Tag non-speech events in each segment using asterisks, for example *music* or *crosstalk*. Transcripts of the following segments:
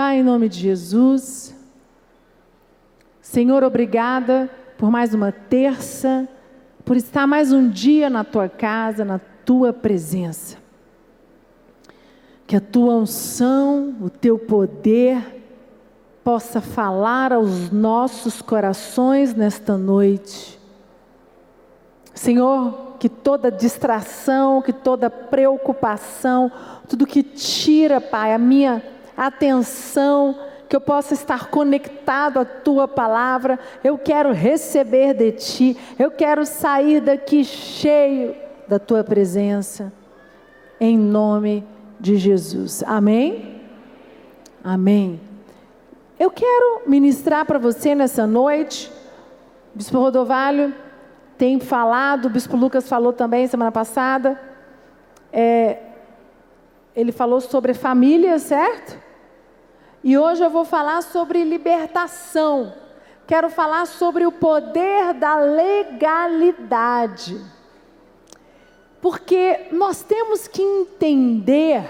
Pai, em nome de Jesus, Senhor, obrigada por mais uma terça, por estar mais um dia na tua casa, na tua presença. Que a tua unção, o teu poder, possa falar aos nossos corações nesta noite. Senhor, que toda distração, que toda preocupação, tudo que tira, Pai, a minha atenção, que eu possa estar conectado à tua palavra. Eu quero receber de ti, eu quero sair daqui cheio da tua presença, em nome de Jesus. Amém? Amém. Eu quero ministrar para você nessa noite, Bispo Rodovalho tem falado, o Bispo Lucas falou também semana passada, é, ele falou sobre família, certo? E hoje eu vou falar sobre libertação. Quero falar sobre o poder da legalidade. Porque nós temos que entender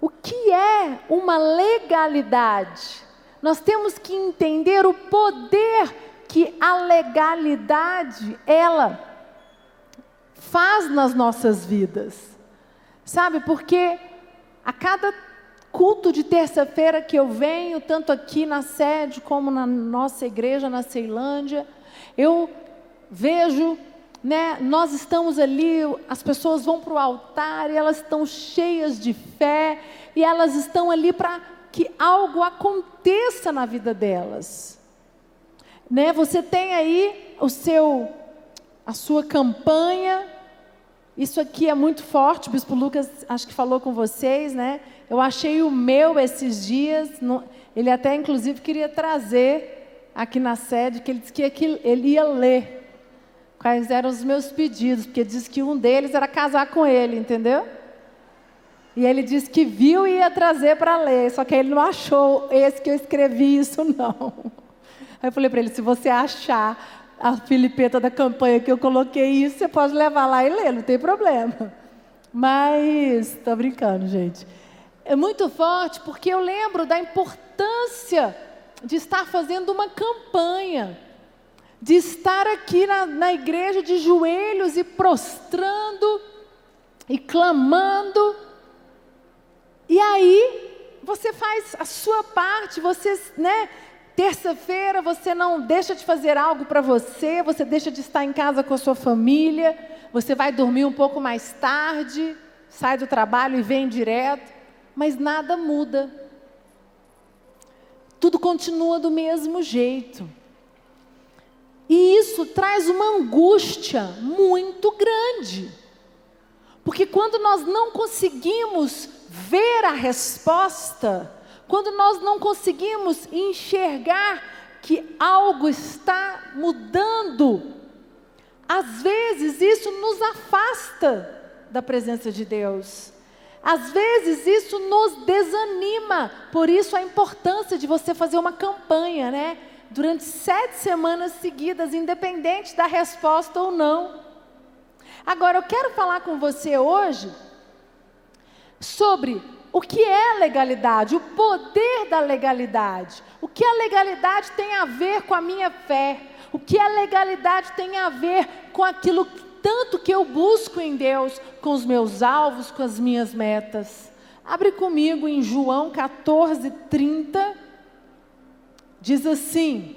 o que é uma legalidade? Nós temos que entender o poder que a legalidade ela faz nas nossas vidas. Sabe, porque a cada culto de terça-feira que eu venho, tanto aqui na sede como na nossa igreja na Ceilândia, eu vejo né, nós estamos ali, as pessoas vão para o altar e elas estão cheias de fé e elas estão ali para que algo aconteça na vida delas. Né, você tem aí o seu, a sua campanha. Isso aqui é muito forte. O Bispo Lucas acho que falou com vocês, né? Eu achei o meu esses dias. ele até inclusive queria trazer aqui na sede, que ele disse que ele ia ler quais eram os meus pedidos, porque diz que um deles era casar com ele, entendeu? E ele disse que viu e ia trazer para ler, só que ele não achou esse que eu escrevi isso *laughs* não. Aí eu falei para ele, se você achar a filipeta da campanha que eu coloquei isso, você pode levar lá e ler, não tem problema. Mas, estou brincando, gente. É muito forte porque eu lembro da importância de estar fazendo uma campanha de estar aqui na, na igreja de joelhos e prostrando e clamando. E aí você faz a sua parte, você, né? Terça-feira você não deixa de fazer algo para você, você deixa de estar em casa com a sua família, você vai dormir um pouco mais tarde, sai do trabalho e vem direto, mas nada muda. Tudo continua do mesmo jeito. E isso traz uma angústia muito grande. Porque quando nós não conseguimos ver a resposta, quando nós não conseguimos enxergar que algo está mudando, às vezes isso nos afasta da presença de Deus. Às vezes isso nos desanima, por isso a importância de você fazer uma campanha, né? durante sete semanas seguidas, independente da resposta ou não. Agora, eu quero falar com você hoje sobre o que é legalidade, o poder da legalidade. O que a legalidade tem a ver com a minha fé? O que a legalidade tem a ver com aquilo tanto que eu busco em Deus, com os meus alvos, com as minhas metas? Abre comigo em João 14, 30. Diz assim,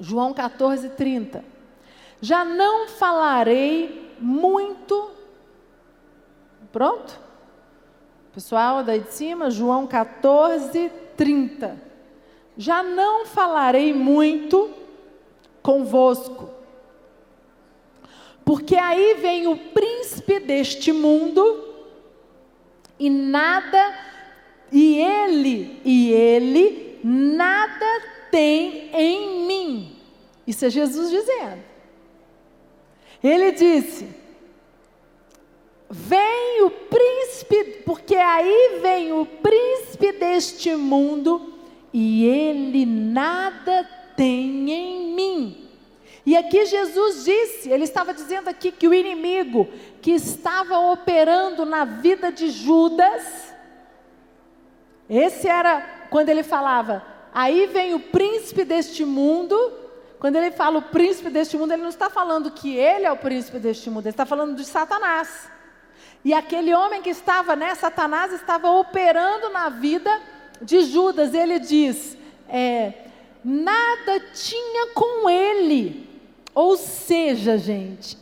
João 14, 30. Já não falarei muito. Pronto? Pessoal daí de cima, João 14, 30. Já não falarei muito convosco, porque aí vem o príncipe deste mundo, e nada, e ele, e ele nada tem em mim. Isso é Jesus dizendo. Ele disse: Vem o príncipe, porque aí vem o príncipe deste mundo e ele nada tem em mim. E aqui Jesus disse, ele estava dizendo aqui que o inimigo que estava operando na vida de Judas, Esse era quando ele falava, aí vem o príncipe deste mundo. Quando ele fala o príncipe deste mundo, ele não está falando que ele é o príncipe deste mundo, ele está falando de Satanás. E aquele homem que estava, né, Satanás estava operando na vida de Judas. Ele diz: é, nada tinha com ele. Ou seja, gente,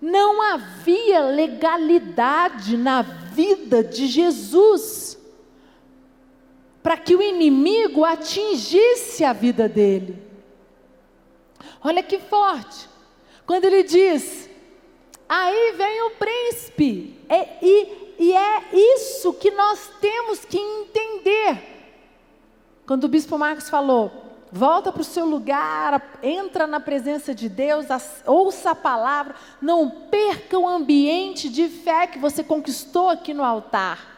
não havia legalidade na vida de Jesus para que o inimigo atingisse a vida dele. Olha que forte. Quando ele diz: Aí vem o príncipe. É, e, e é isso que nós temos que entender. Quando o bispo Marcos falou, volta para o seu lugar, entra na presença de Deus, ouça a palavra, não perca o ambiente de fé que você conquistou aqui no altar.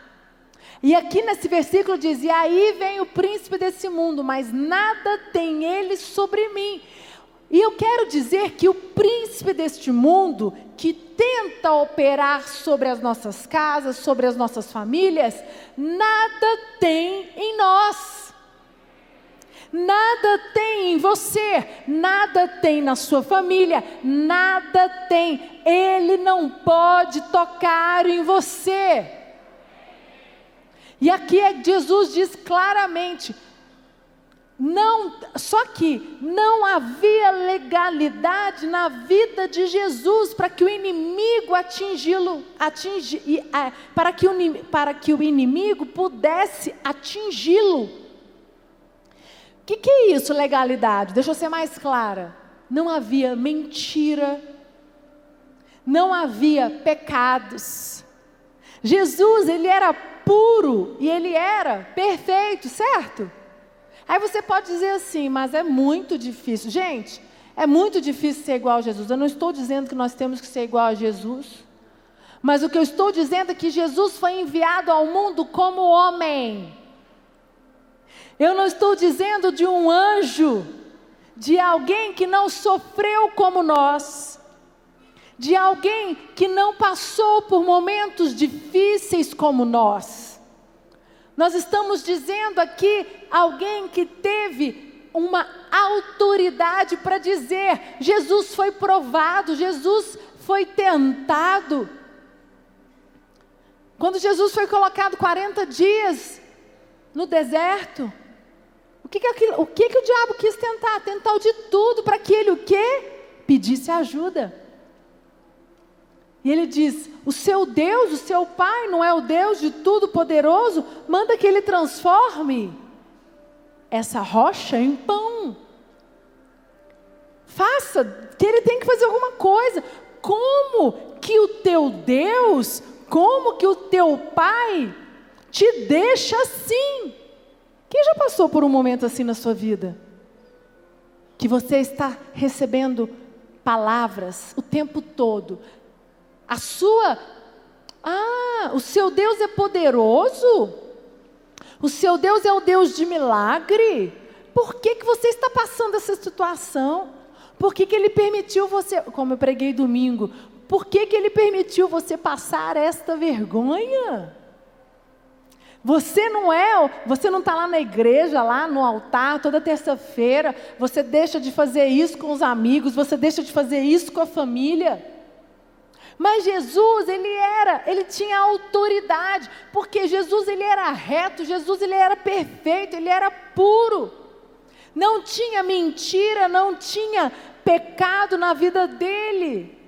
E aqui nesse versículo diz: E aí vem o príncipe desse mundo, mas nada tem ele sobre mim. E eu quero dizer que o príncipe deste mundo, que tenta operar sobre as nossas casas, sobre as nossas famílias, nada tem em nós. Nada tem em você, nada tem na sua família, nada tem. Ele não pode tocar em você. E aqui é, Jesus diz claramente: não, só que não havia legalidade na vida de Jesus para que o inimigo atingi-lo, atingi, para, que o, para que o inimigo pudesse atingi-lo. O que, que é isso, legalidade? Deixa eu ser mais clara. Não havia mentira, não havia pecados. Jesus, ele era puro e ele era perfeito, certo? Aí você pode dizer assim, mas é muito difícil. Gente, é muito difícil ser igual a Jesus. Eu não estou dizendo que nós temos que ser igual a Jesus. Mas o que eu estou dizendo é que Jesus foi enviado ao mundo como homem. Eu não estou dizendo de um anjo, de alguém que não sofreu como nós, de alguém que não passou por momentos difíceis como nós. Nós estamos dizendo aqui alguém que teve uma autoridade para dizer: Jesus foi provado, Jesus foi tentado. Quando Jesus foi colocado 40 dias no deserto, que, que, aquilo, o, que, que o diabo quis tentar? Tentar de tudo para que ele o quê? Pedisse ajuda. E ele diz: O seu Deus, o seu Pai, não é o Deus de tudo poderoso? Manda que ele transforme essa rocha em pão. Faça, que ele tem que fazer alguma coisa. Como que o teu Deus, como que o teu Pai te deixa assim? Quem já passou por um momento assim na sua vida? Que você está recebendo palavras o tempo todo, a sua. Ah, o seu Deus é poderoso? O seu Deus é o Deus de milagre? Por que, que você está passando essa situação? Por que, que Ele permitiu você, como eu preguei domingo, por que, que Ele permitiu você passar esta vergonha? Você não é, você não está lá na igreja, lá no altar, toda terça-feira, você deixa de fazer isso com os amigos, você deixa de fazer isso com a família. Mas Jesus, ele era, ele tinha autoridade, porque Jesus ele era reto, Jesus ele era perfeito, ele era puro. Não tinha mentira, não tinha pecado na vida dele.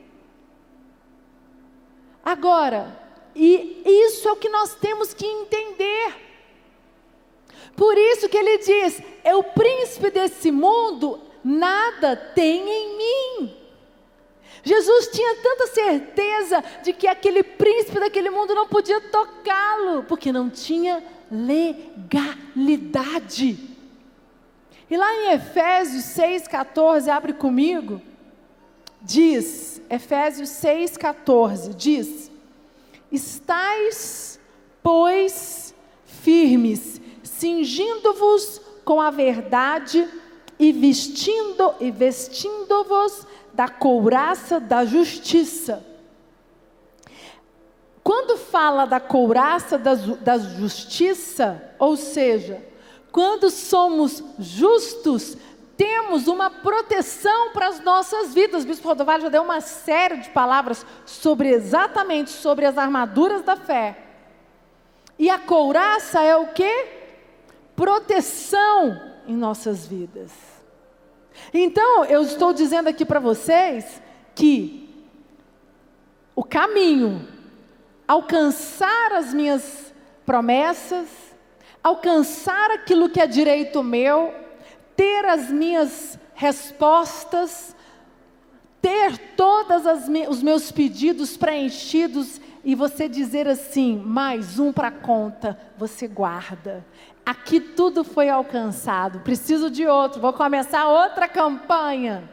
Agora, e isso é o que nós temos que entender. Por isso que ele diz: é o príncipe desse mundo, nada tem em mim. Jesus tinha tanta certeza de que aquele príncipe daquele mundo não podia tocá-lo, porque não tinha legalidade. E lá em Efésios 6,14, abre comigo, diz, Efésios 6,14, diz: Estais, pois, firmes, cingindo-vos com a verdade e vestindo e vestindo-vos da couraça da justiça. quando fala da couraça da, da justiça, ou seja, quando somos justos, temos uma proteção para as nossas vidas. O Bispo Rodovalho já deu uma série de palavras sobre exatamente sobre as armaduras da fé. E a couraça é o que? Proteção em nossas vidas. Então, eu estou dizendo aqui para vocês que o caminho, alcançar as minhas promessas, alcançar aquilo que é direito meu, ter as minhas respostas, ter todos os meus pedidos preenchidos e você dizer assim: mais um para conta, você guarda. Aqui tudo foi alcançado, preciso de outro, vou começar outra campanha.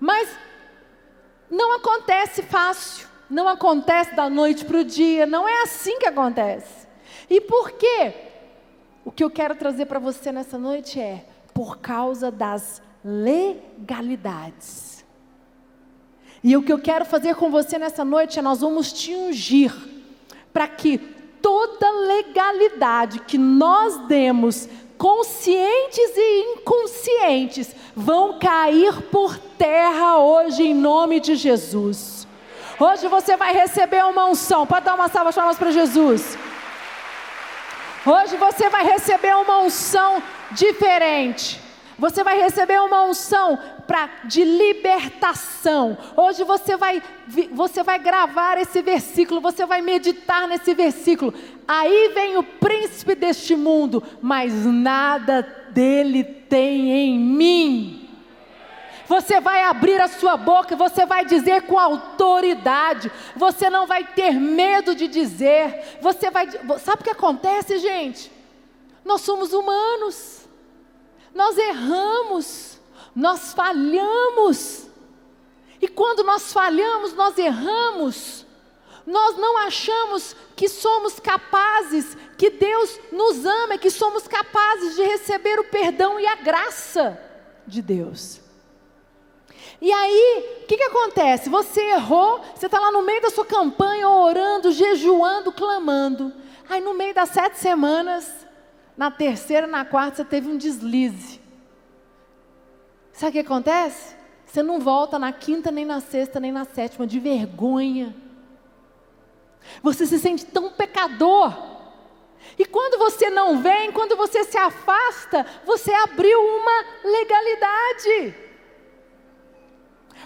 Mas não acontece fácil, não acontece da noite para o dia, não é assim que acontece. E por quê? O que eu quero trazer para você nessa noite é por causa das legalidades. E o que eu quero fazer com você nessa noite é nós vamos te ungir para que toda legalidade que nós demos, conscientes e inconscientes, vão cair por terra hoje em nome de Jesus. Hoje você vai receber uma unção. Pode dar uma salva de palmas para Jesus. Hoje você vai receber uma unção diferente. Você vai receber uma unção pra, de libertação. Hoje você vai, você vai gravar esse versículo, você vai meditar nesse versículo. Aí vem o príncipe deste mundo, mas nada dele tem em mim. Você vai abrir a sua boca, você vai dizer com autoridade. Você não vai ter medo de dizer. Você vai, sabe o que acontece, gente? Nós somos humanos. Nós erramos. Nós falhamos. E quando nós falhamos, nós erramos. Nós não achamos que somos capazes, que Deus nos ama, que somos capazes de receber o perdão e a graça de Deus. E aí, o que, que acontece? Você errou, você está lá no meio da sua campanha, orando, jejuando, clamando. Aí, no meio das sete semanas, na terceira, na quarta, você teve um deslize. Sabe o que acontece? Você não volta na quinta, nem na sexta, nem na sétima, de vergonha. Você se sente tão pecador. E quando você não vem, quando você se afasta, você abriu uma legalidade.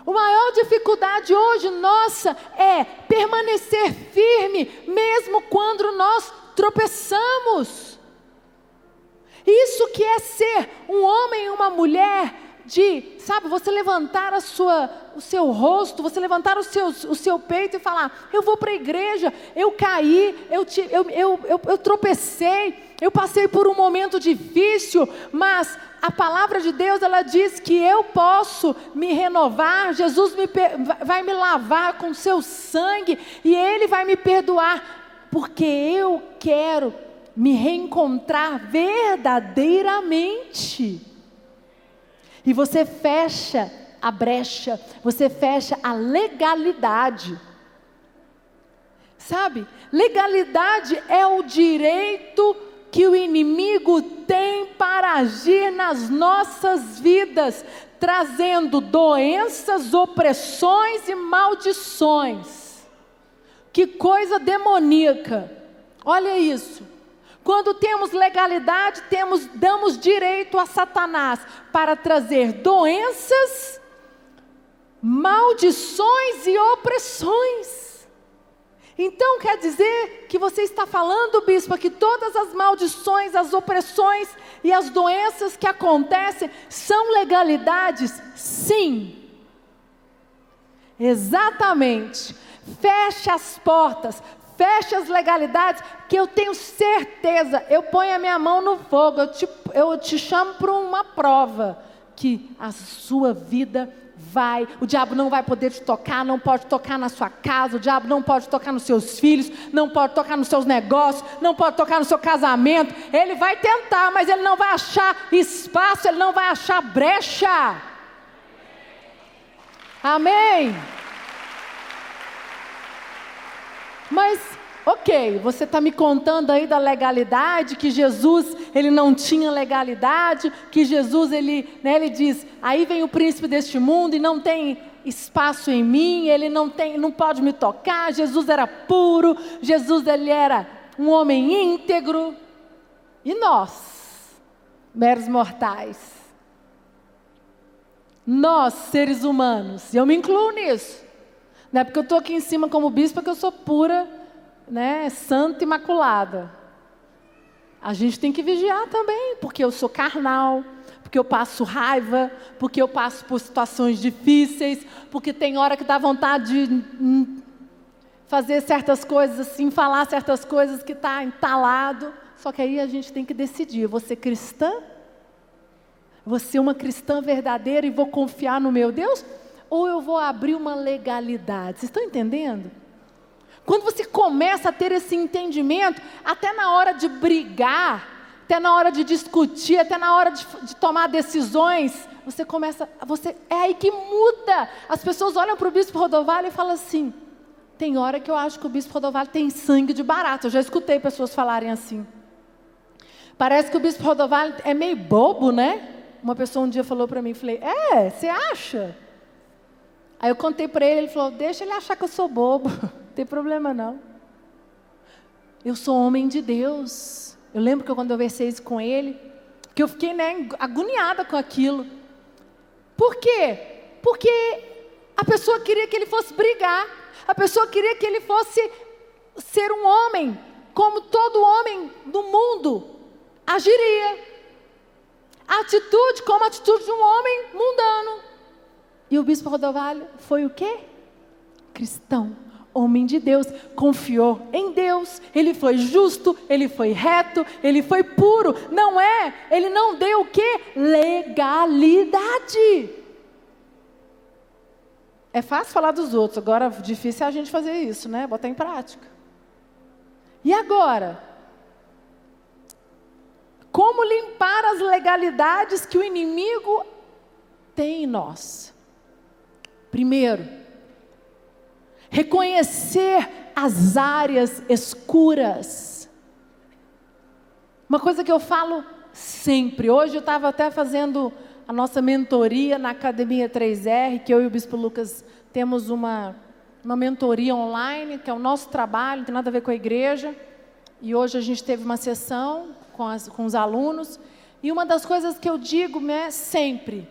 A maior dificuldade hoje nossa é permanecer firme, mesmo quando nós tropeçamos. Isso que é ser um homem e uma mulher de, sabe, você levantar a sua, o seu rosto, você levantar o seu, o seu peito e falar: Eu vou para a igreja, eu caí, eu, te, eu, eu, eu, eu tropecei, eu passei por um momento difícil, mas a palavra de Deus ela diz que eu posso me renovar, Jesus me, vai me lavar com seu sangue e Ele vai me perdoar, porque eu quero me reencontrar verdadeiramente. E você fecha a brecha, você fecha a legalidade. Sabe? Legalidade é o direito que o inimigo tem para agir nas nossas vidas, trazendo doenças, opressões e maldições. Que coisa demoníaca. Olha isso. Quando temos legalidade, temos, damos direito a Satanás para trazer doenças, maldições e opressões. Então quer dizer que você está falando, bispo, que todas as maldições, as opressões e as doenças que acontecem são legalidades? Sim. Exatamente. Feche as portas, feche as legalidades, que eu tenho certeza, eu ponho a minha mão no fogo, eu te, eu te chamo para uma prova, que a sua vida vai, o diabo não vai poder te tocar, não pode tocar na sua casa, o diabo não pode tocar nos seus filhos, não pode tocar nos seus negócios, não pode tocar no seu casamento. Ele vai tentar, mas ele não vai achar espaço, ele não vai achar brecha. Amém. Mas, ok, você está me contando aí da legalidade, que Jesus, ele não tinha legalidade, que Jesus, ele, né, ele diz, aí vem o príncipe deste mundo e não tem espaço em mim, ele não tem, não pode me tocar. Jesus era puro, Jesus ele era um homem íntegro. E nós, meros mortais, nós, seres humanos, e eu me incluo nisso. Não é porque eu estou aqui em cima como bispo, que eu sou pura, né, santa, imaculada. A gente tem que vigiar também, porque eu sou carnal, porque eu passo raiva, porque eu passo por situações difíceis, porque tem hora que dá vontade de hum, fazer certas coisas assim, falar certas coisas que está entalado. Só que aí a gente tem que decidir: eu vou ser cristã vou ser uma cristã verdadeira e vou confiar no meu Deus? Ou eu vou abrir uma legalidade? Vocês estão entendendo? Quando você começa a ter esse entendimento, até na hora de brigar, até na hora de discutir, até na hora de, de tomar decisões, você começa, você é aí que muda. As pessoas olham para o bispo Rodovalho e falam assim: tem hora que eu acho que o bispo Rodovalho tem sangue de barato. Eu já escutei pessoas falarem assim. Parece que o bispo Rodovalho é meio bobo, né? Uma pessoa um dia falou para mim, falei, é, você acha? Aí eu contei para ele, ele falou, deixa ele achar que eu sou bobo, *laughs* tem problema não. Eu sou homem de Deus. Eu lembro que quando eu versei isso com ele, que eu fiquei né, agoniada com aquilo. Por quê? Porque a pessoa queria que ele fosse brigar, a pessoa queria que ele fosse ser um homem, como todo homem do mundo agiria. A atitude como a atitude de um homem mundano. E o bispo Rodovalho foi o quê? Cristão, homem de Deus, confiou em Deus. Ele foi justo, ele foi reto, ele foi puro. Não é? Ele não deu o quê? Legalidade. É fácil falar dos outros, agora difícil é a gente fazer isso, né? Botar em prática. E agora? Como limpar as legalidades que o inimigo tem em nós? Primeiro, reconhecer as áreas escuras. Uma coisa que eu falo sempre, hoje eu estava até fazendo a nossa mentoria na Academia 3R, que eu e o Bispo Lucas temos uma, uma mentoria online, que é o nosso trabalho, não tem nada a ver com a igreja. E hoje a gente teve uma sessão com, as, com os alunos. E uma das coisas que eu digo é sempre,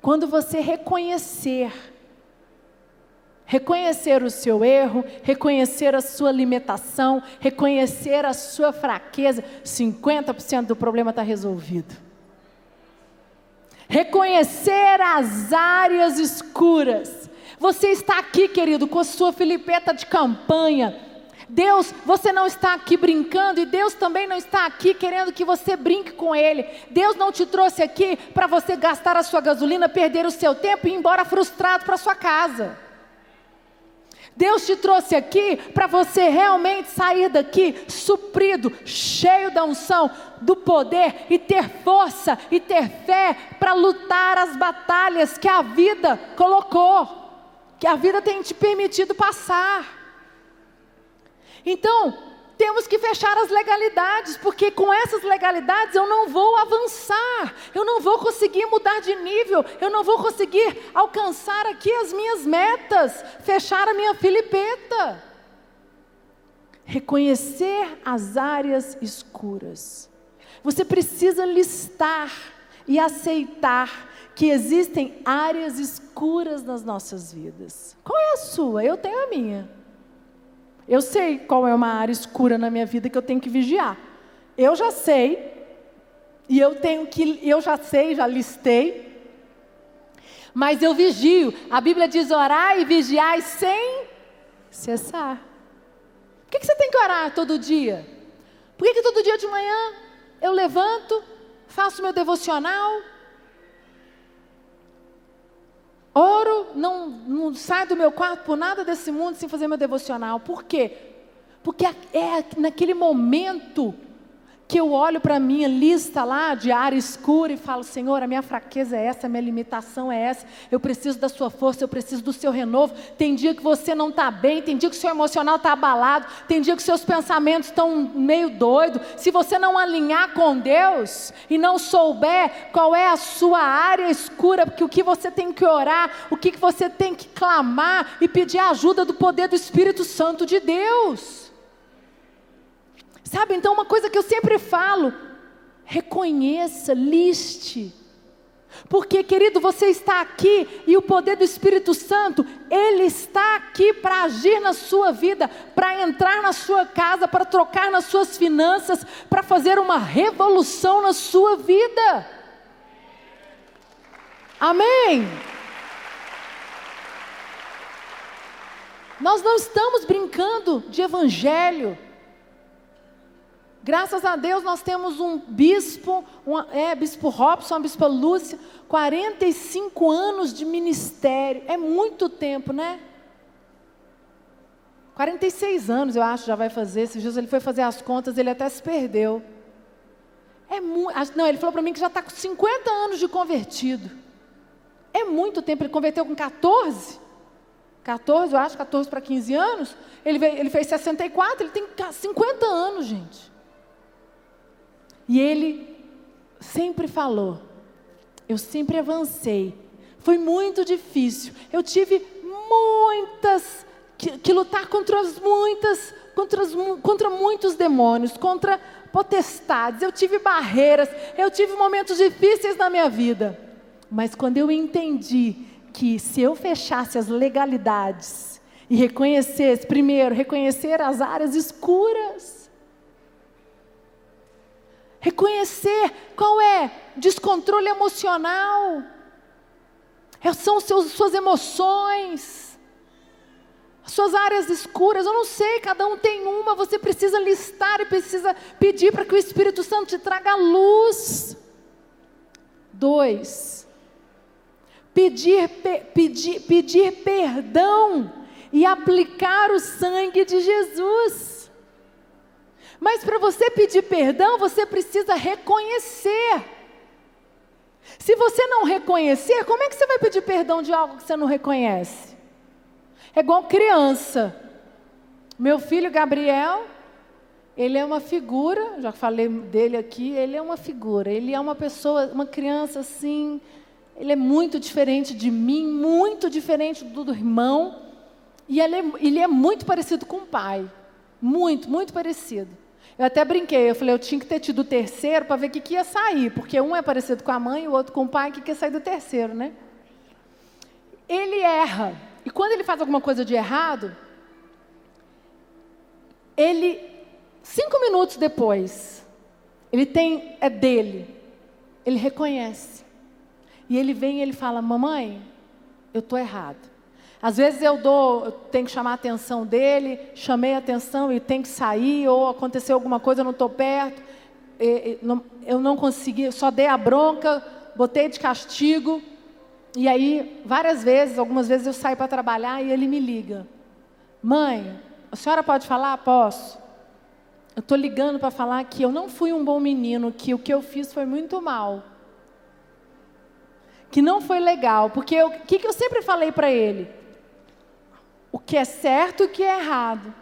quando você reconhecer, reconhecer o seu erro, reconhecer a sua limitação, reconhecer a sua fraqueza, 50% do problema está resolvido. Reconhecer as áreas escuras. Você está aqui, querido, com a sua filipeta de campanha Deus, você não está aqui brincando e Deus também não está aqui querendo que você brinque com Ele. Deus não te trouxe aqui para você gastar a sua gasolina, perder o seu tempo e ir embora frustrado para sua casa. Deus te trouxe aqui para você realmente sair daqui suprido, cheio da unção, do poder e ter força e ter fé para lutar as batalhas que a vida colocou, que a vida tem te permitido passar. Então, temos que fechar as legalidades, porque com essas legalidades eu não vou avançar, eu não vou conseguir mudar de nível, eu não vou conseguir alcançar aqui as minhas metas, fechar a minha filipeta. Reconhecer as áreas escuras. Você precisa listar e aceitar que existem áreas escuras nas nossas vidas. Qual é a sua? Eu tenho a minha. Eu sei qual é uma área escura na minha vida que eu tenho que vigiar. Eu já sei, e eu tenho que, eu já sei, já listei, mas eu vigio. A Bíblia diz orar e vigiar sem cessar. Por que, que você tem que orar todo dia? Por que, que todo dia de manhã eu levanto, faço meu devocional, Oro, não, não saio do meu quarto por nada desse mundo sem fazer meu devocional. Por quê? Porque é naquele momento porque eu olho para a minha lista lá de área escura e falo: Senhor, a minha fraqueza é essa, a minha limitação é essa, eu preciso da Sua força, eu preciso do Seu renovo. Tem dia que você não está bem, tem dia que o seu emocional está abalado, tem dia que seus pensamentos estão meio doidos. Se você não alinhar com Deus e não souber qual é a sua área escura, porque o que você tem que orar, o que você tem que clamar e pedir a ajuda do poder do Espírito Santo de Deus. Sabe, então uma coisa que eu sempre falo, reconheça, liste. Porque, querido, você está aqui e o poder do Espírito Santo, ele está aqui para agir na sua vida, para entrar na sua casa, para trocar nas suas finanças, para fazer uma revolução na sua vida. Amém. Nós não estamos brincando de evangelho. Graças a Deus nós temos um bispo, é, bispo Robson, a bispa Lúcia, 45 anos de ministério. É muito tempo, né? 46 anos, eu acho, já vai fazer. Esses dias ele foi fazer as contas, ele até se perdeu. É muito. Não, ele falou para mim que já está com 50 anos de convertido. É muito tempo. Ele converteu com 14. 14, eu acho, 14 para 15 anos. Ele, veio, ele fez 64, ele tem 50 anos, gente. E ele sempre falou, eu sempre avancei. Foi muito difícil. Eu tive muitas que, que lutar contra as muitas, contra, as, contra muitos demônios, contra potestades. Eu tive barreiras, eu tive momentos difíceis na minha vida. Mas quando eu entendi que se eu fechasse as legalidades e reconhecesse, primeiro, reconhecer as áreas escuras, Reconhecer qual é descontrole emocional. É, são seus, suas emoções, suas áreas escuras. Eu não sei, cada um tem uma. Você precisa listar e precisa pedir para que o Espírito Santo te traga luz. Dois, pedir, pe, pedir, pedir perdão e aplicar o sangue de Jesus. Mas para você pedir perdão, você precisa reconhecer. Se você não reconhecer, como é que você vai pedir perdão de algo que você não reconhece? É igual criança. Meu filho Gabriel, ele é uma figura, já falei dele aqui, ele é uma figura, ele é uma pessoa, uma criança assim, ele é muito diferente de mim, muito diferente do, do irmão, e ele é, ele é muito parecido com o pai, muito, muito parecido. Eu até brinquei, eu falei, eu tinha que ter tido o terceiro para ver o que, que ia sair, porque um é parecido com a mãe, o outro com o pai, o que, que ia sair do terceiro, né? Ele erra. E quando ele faz alguma coisa de errado, ele, cinco minutos depois, ele tem, é dele, ele reconhece. E ele vem e ele fala, mamãe, eu estou errado. Às vezes eu dou, eu tenho que chamar a atenção dele, chamei a atenção e tem que sair, ou aconteceu alguma coisa, eu não estou perto, eu não consegui, só dei a bronca, botei de castigo, e aí, várias vezes, algumas vezes eu saio para trabalhar e ele me liga. Mãe, a senhora pode falar? Posso. Eu estou ligando para falar que eu não fui um bom menino, que o que eu fiz foi muito mal. Que não foi legal, porque o que, que eu sempre falei para ele? O que é certo e o que é errado.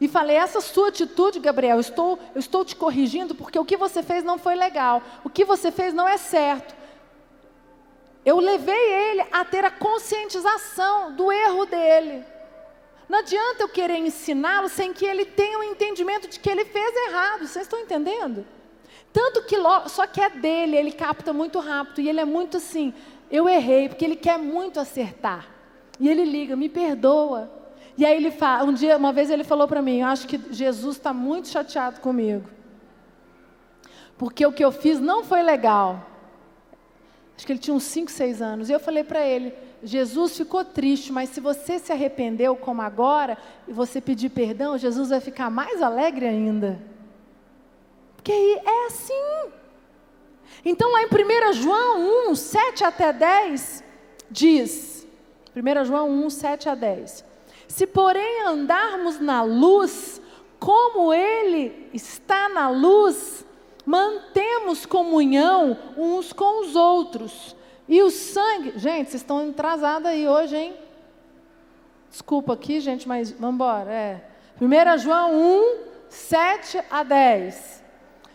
E falei: essa sua atitude, Gabriel, eu estou, eu estou te corrigindo porque o que você fez não foi legal, o que você fez não é certo. Eu levei ele a ter a conscientização do erro dele. Não adianta eu querer ensiná-lo sem que ele tenha o um entendimento de que ele fez errado. Vocês estão entendendo? Tanto que só que é dele, ele capta muito rápido e ele é muito assim. Eu errei porque ele quer muito acertar. E ele liga, me perdoa. E aí ele fala, um dia, uma vez ele falou para mim, eu acho que Jesus está muito chateado comigo. Porque o que eu fiz não foi legal. Acho que ele tinha uns 5, 6 anos. E eu falei para ele, Jesus ficou triste, mas se você se arrependeu como agora, e você pedir perdão, Jesus vai ficar mais alegre ainda. Porque é assim. Então lá em 1 João 1, 7 até 10, diz 1 João 1, 7 a 10. Se, porém, andarmos na luz, como Ele está na luz, mantemos comunhão uns com os outros. E o sangue. Gente, vocês estão atrasados aí hoje, hein? Desculpa aqui, gente, mas vamos embora. É. 1 João 1, 7 a 10.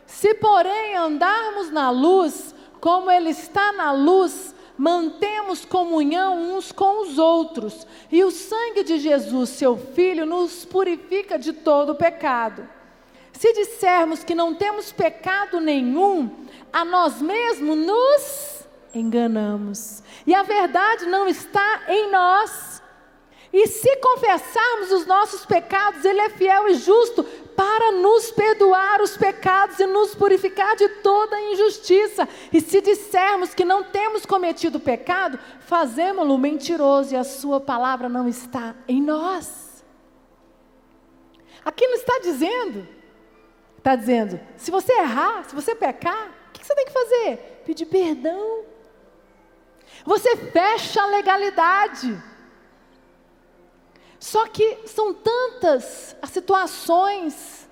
Se, porém, andarmos na luz, como Ele está na luz, mantemos comunhão uns com os outros, e o sangue de Jesus, seu Filho, nos purifica de todo pecado. Se dissermos que não temos pecado nenhum, a nós mesmos nos enganamos, e a verdade não está em nós. E se confessarmos os nossos pecados, Ele é fiel e justo para nos perdoar os pecados e nos purificar de toda injustiça. E se dissermos que não temos cometido pecado, fazemos-lo mentiroso e a Sua palavra não está em nós. Aqui não está dizendo, está dizendo, se você errar, se você pecar, o que você tem que fazer? Pedir perdão. Você fecha a legalidade. Só que são tantas as situações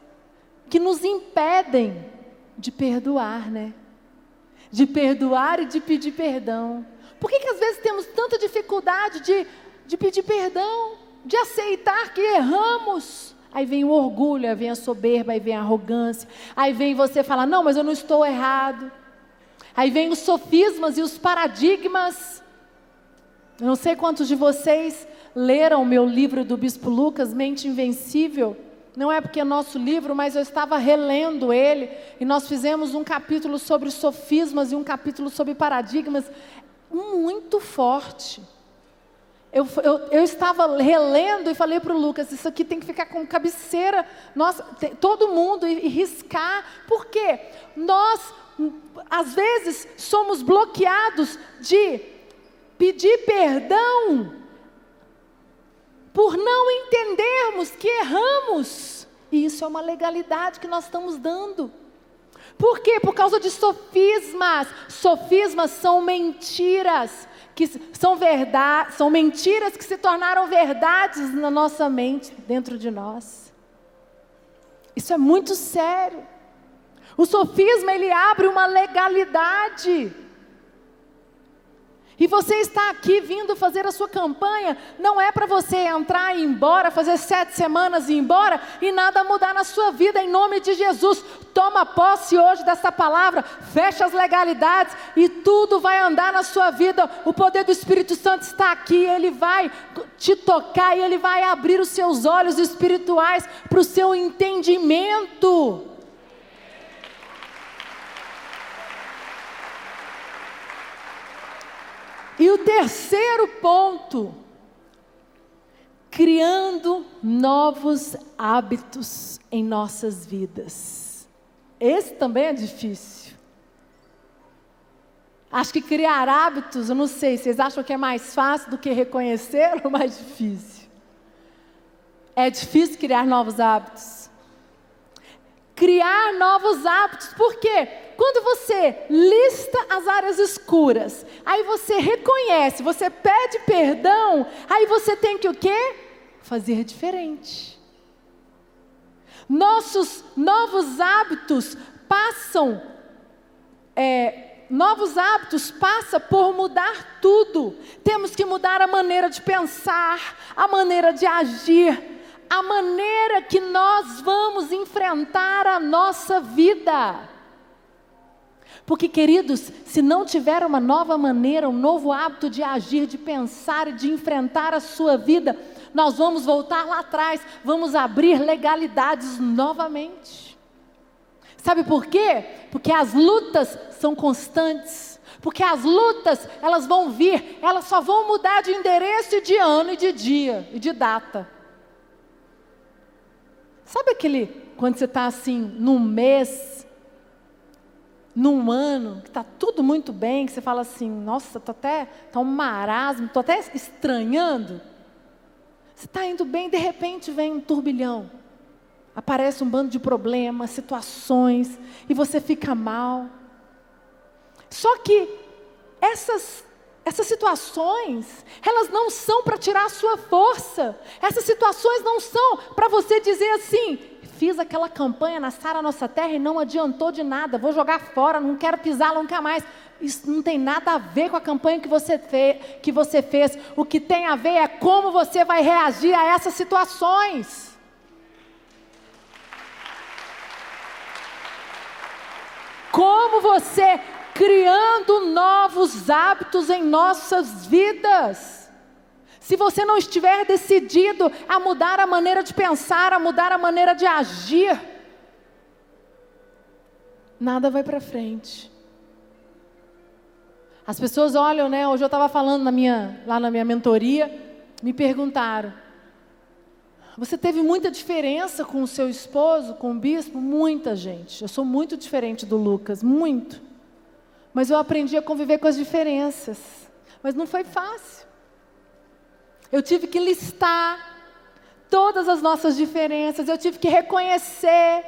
que nos impedem de perdoar, né? De perdoar e de pedir perdão. Por que, que às vezes temos tanta dificuldade de, de pedir perdão, de aceitar que erramos? Aí vem o orgulho, aí vem a soberba, aí vem a arrogância, aí vem você falar: não, mas eu não estou errado. Aí vem os sofismas e os paradigmas. Eu não sei quantos de vocês leram o meu livro do Bispo Lucas, Mente Invencível. Não é porque é nosso livro, mas eu estava relendo ele e nós fizemos um capítulo sobre sofismas e um capítulo sobre paradigmas muito forte. Eu, eu, eu, estava relendo e falei para o Lucas: Isso aqui tem que ficar com cabeceira, nós, tem, todo mundo, e, e riscar, por quê? Nós, às vezes, somos bloqueados de pedir perdão por não entendermos que erramos. E isso é uma legalidade que nós estamos dando. Por quê? Por causa de sofismas. Sofismas são mentiras que são verdade, são mentiras que se tornaram verdades na nossa mente, dentro de nós. Isso é muito sério. O sofisma ele abre uma legalidade. E você está aqui vindo fazer a sua campanha, não é para você entrar e ir embora, fazer sete semanas e ir embora e nada mudar na sua vida, em nome de Jesus. Toma posse hoje dessa palavra, fecha as legalidades e tudo vai andar na sua vida. O poder do Espírito Santo está aqui, ele vai te tocar e ele vai abrir os seus olhos espirituais para o seu entendimento. E o terceiro ponto, criando novos hábitos em nossas vidas. Esse também é difícil. Acho que criar hábitos, eu não sei, vocês acham que é mais fácil do que reconhecer ou mais difícil? É difícil criar novos hábitos. Criar novos hábitos, por quê? Quando você lista as áreas escuras, aí você reconhece, você pede perdão, aí você tem que o quê? Fazer diferente. Nossos novos hábitos passam, é, novos hábitos passa por mudar tudo. Temos que mudar a maneira de pensar, a maneira de agir, a maneira que nós vamos enfrentar a nossa vida. Porque, queridos, se não tiver uma nova maneira, um novo hábito de agir, de pensar e de enfrentar a sua vida, nós vamos voltar lá atrás, vamos abrir legalidades novamente. Sabe por quê? Porque as lutas são constantes. Porque as lutas, elas vão vir, elas só vão mudar de endereço e de ano e de dia e de data. Sabe aquele, quando você está assim, num mês, num ano que está tudo muito bem, que você fala assim, nossa, estou até, está um marasmo, estou até estranhando. Você está indo bem, de repente vem um turbilhão. Aparece um bando de problemas, situações, e você fica mal. Só que essas, essas situações, elas não são para tirar a sua força. Essas situações não são para você dizer assim, Fiz aquela campanha na Sara Nossa Terra e não adiantou de nada. Vou jogar fora, não quero pisar nunca mais. Isso não tem nada a ver com a campanha que você, fez, que você fez. O que tem a ver é como você vai reagir a essas situações. Como você criando novos hábitos em nossas vidas. Se você não estiver decidido a mudar a maneira de pensar, a mudar a maneira de agir, nada vai para frente. As pessoas olham, né? Hoje eu estava falando na minha, lá na minha mentoria, me perguntaram: você teve muita diferença com o seu esposo, com o bispo? Muita gente. Eu sou muito diferente do Lucas, muito. Mas eu aprendi a conviver com as diferenças. Mas não foi fácil. Eu tive que listar todas as nossas diferenças, eu tive que reconhecer.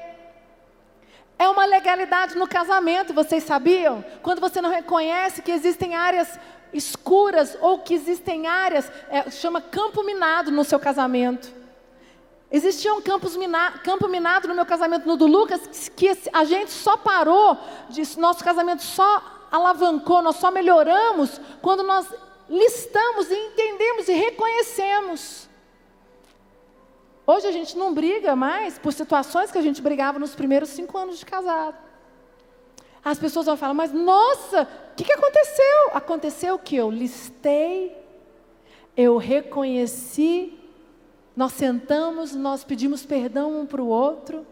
É uma legalidade no casamento, vocês sabiam? Quando você não reconhece que existem áreas escuras ou que existem áreas, é, chama campo minado no seu casamento. Existia um mina, campo minado no meu casamento no do Lucas, que a gente só parou, nosso casamento só alavancou, nós só melhoramos quando nós listamos e entendemos e reconhecemos. Hoje a gente não briga mais por situações que a gente brigava nos primeiros cinco anos de casado. As pessoas vão falar, mas nossa, o que, que aconteceu? Aconteceu que eu listei, eu reconheci, nós sentamos, nós pedimos perdão um para o outro,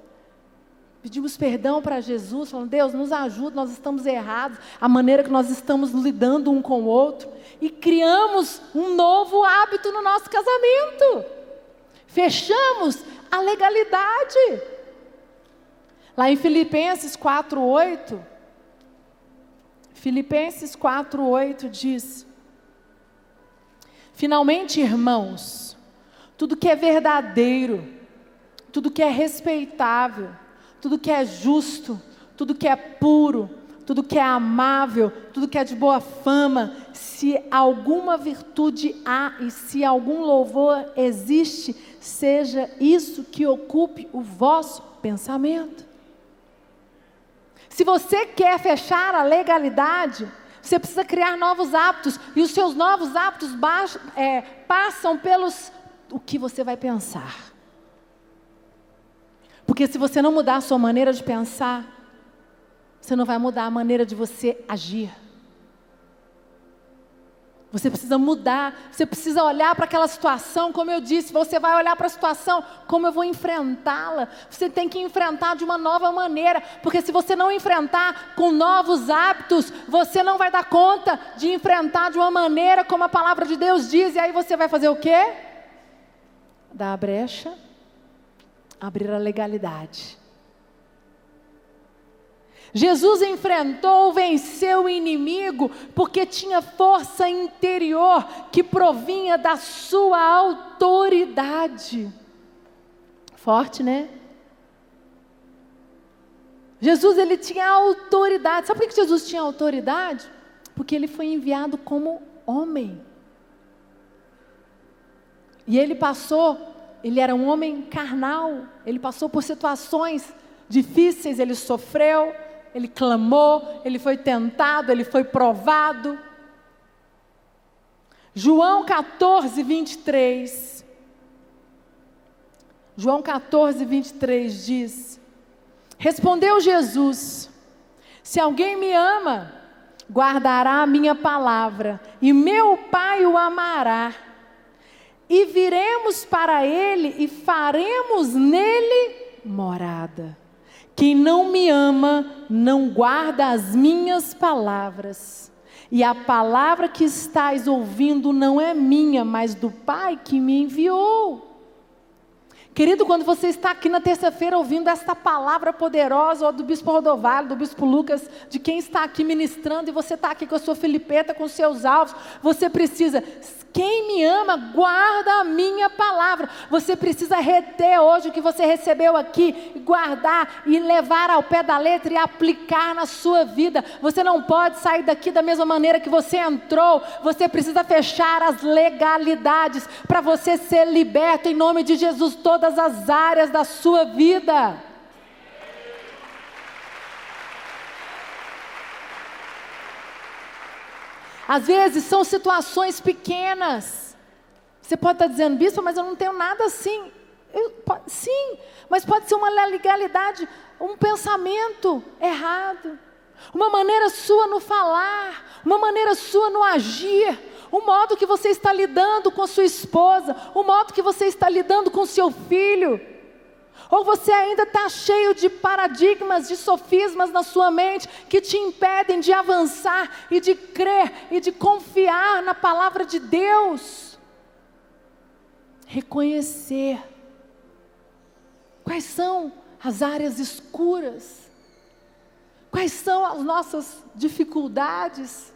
Pedimos perdão para Jesus, falando: Deus, nos ajuda, nós estamos errados, a maneira que nós estamos lidando um com o outro. E criamos um novo hábito no nosso casamento. Fechamos a legalidade. Lá em Filipenses 4:8, Filipenses 4:8 diz: Finalmente, irmãos, tudo que é verdadeiro, tudo que é respeitável, tudo que é justo, tudo que é puro, tudo que é amável, tudo que é de boa fama, se alguma virtude há e se algum louvor existe, seja isso que ocupe o vosso pensamento. Se você quer fechar a legalidade, você precisa criar novos hábitos, e os seus novos hábitos é, passam pelos o que você vai pensar. Porque se você não mudar a sua maneira de pensar, você não vai mudar a maneira de você agir. Você precisa mudar, você precisa olhar para aquela situação, como eu disse, você vai olhar para a situação, como eu vou enfrentá-la. Você tem que enfrentar de uma nova maneira, porque se você não enfrentar com novos hábitos, você não vai dar conta de enfrentar de uma maneira como a palavra de Deus diz, e aí você vai fazer o quê? Dar a brecha abrir a legalidade. Jesus enfrentou, venceu o inimigo, porque tinha força interior que provinha da sua autoridade. Forte, né? Jesus ele tinha autoridade. Sabe por que Jesus tinha autoridade? Porque ele foi enviado como homem. E ele passou ele era um homem carnal, ele passou por situações difíceis, ele sofreu, ele clamou, ele foi tentado, ele foi provado. João 14, 23. João 14, 23 diz: Respondeu Jesus: Se alguém me ama, guardará a minha palavra, e meu Pai o amará e viremos para ele e faremos nele morada. Quem não me ama não guarda as minhas palavras. E a palavra que estás ouvindo não é minha, mas do Pai que me enviou. Querido, quando você está aqui na terça-feira ouvindo esta palavra poderosa, do Bispo Rodovalho, do Bispo Lucas, de quem está aqui ministrando, e você está aqui com a sua filipeta, com seus alvos, você precisa quem me ama, guarda a minha palavra. Você precisa reter hoje o que você recebeu aqui, guardar e levar ao pé da letra e aplicar na sua vida. Você não pode sair daqui da mesma maneira que você entrou. Você precisa fechar as legalidades para você ser liberto em nome de Jesus. Todas todas as áreas da sua vida. Às vezes são situações pequenas. Você pode estar dizendo, bispo, mas eu não tenho nada assim. Eu, sim, mas pode ser uma legalidade, um pensamento errado, uma maneira sua no falar, uma maneira sua no agir, o modo que você está lidando com sua esposa, o modo que você está lidando com seu filho. Ou você ainda está cheio de paradigmas, de sofismas na sua mente que te impedem de avançar e de crer e de confiar na palavra de Deus. Reconhecer quais são as áreas escuras, quais são as nossas dificuldades